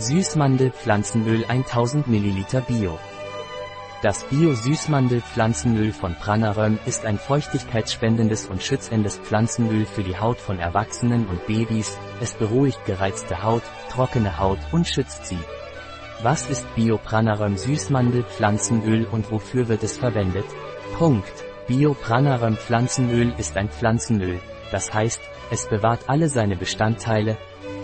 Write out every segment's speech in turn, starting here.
Süßmandel-Pflanzenöl 1000 ml Bio. Das Bio-Süßmandel-Pflanzenöl von Pranaröm ist ein feuchtigkeitsspendendes und schützendes Pflanzenöl für die Haut von Erwachsenen und Babys, es beruhigt gereizte Haut, trockene Haut und schützt sie. Was ist Bio-Pranaröm Süßmandel-Pflanzenöl und wofür wird es verwendet? Punkt. Bio-Pranaröm Pflanzenöl ist ein Pflanzenöl, das heißt, es bewahrt alle seine Bestandteile,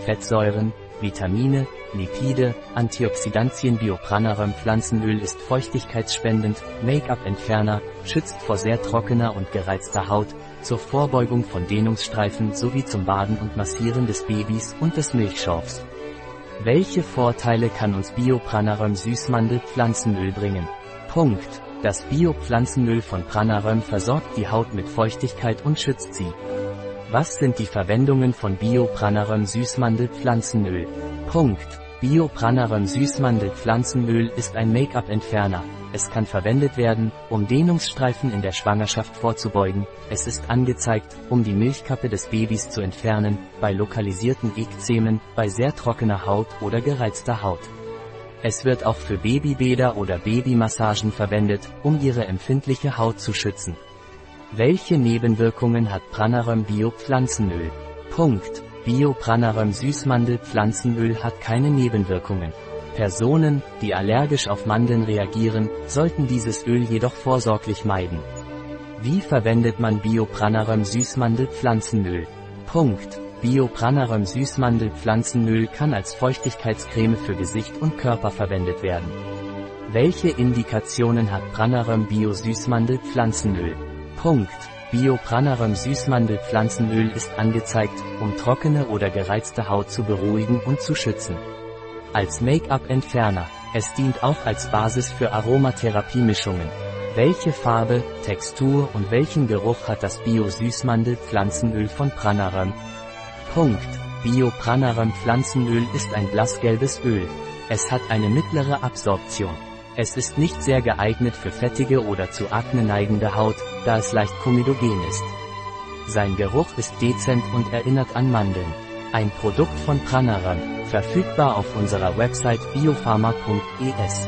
Fettsäuren, Vitamine, Lipide, Antioxidantien Biopranarum Pflanzenöl ist feuchtigkeitsspendend, Make-up-Entferner, schützt vor sehr trockener und gereizter Haut, zur Vorbeugung von Dehnungsstreifen sowie zum Baden und Massieren des Babys und des Milchschorfs. Welche Vorteile kann uns Biopranarum Süßmandel Pflanzenöl bringen? Punkt. Das Bio-Pflanzenöl von Pranarum versorgt die Haut mit Feuchtigkeit und schützt sie. Was sind die Verwendungen von Biopranarum Süßmandel Pflanzenöl? Punkt. Biopranarum Süßmandel Pflanzenöl ist ein Make-up-Entferner. Es kann verwendet werden, um Dehnungsstreifen in der Schwangerschaft vorzubeugen. Es ist angezeigt, um die Milchkappe des Babys zu entfernen, bei lokalisierten Ekzemen, bei sehr trockener Haut oder gereizter Haut. Es wird auch für Babybäder oder Babymassagen verwendet, um ihre empfindliche Haut zu schützen. Welche Nebenwirkungen hat Pranarum Bio Pflanzenöl? Punkt. Bio Pranarum Süßmandel Pflanzenöl hat keine Nebenwirkungen. Personen, die allergisch auf Mandeln reagieren, sollten dieses Öl jedoch vorsorglich meiden. Wie verwendet man Bio Pranarum Süßmandel Pflanzenöl? Punkt. Bio Pranarum Süßmandel Pflanzenöl kann als Feuchtigkeitscreme für Gesicht und Körper verwendet werden. Welche Indikationen hat Pranarum Bio Süßmandel Pflanzenöl? Punkt. Biopranarum Süßmandelpflanzenöl ist angezeigt, um trockene oder gereizte Haut zu beruhigen und zu schützen. Als Make-up-Entferner. Es dient auch als Basis für Aromatherapiemischungen. Welche Farbe, Textur und welchen Geruch hat das Bio-Süßmandel-Pflanzenöl von Pranarum? Punkt. Bio-Pranarum Pflanzenöl ist ein blassgelbes Öl. Es hat eine mittlere Absorption. Es ist nicht sehr geeignet für fettige oder zu Akne neigende Haut, da es leicht komedogen ist. Sein Geruch ist dezent und erinnert an Mandeln. Ein Produkt von Pranaran, verfügbar auf unserer Website biopharma.es.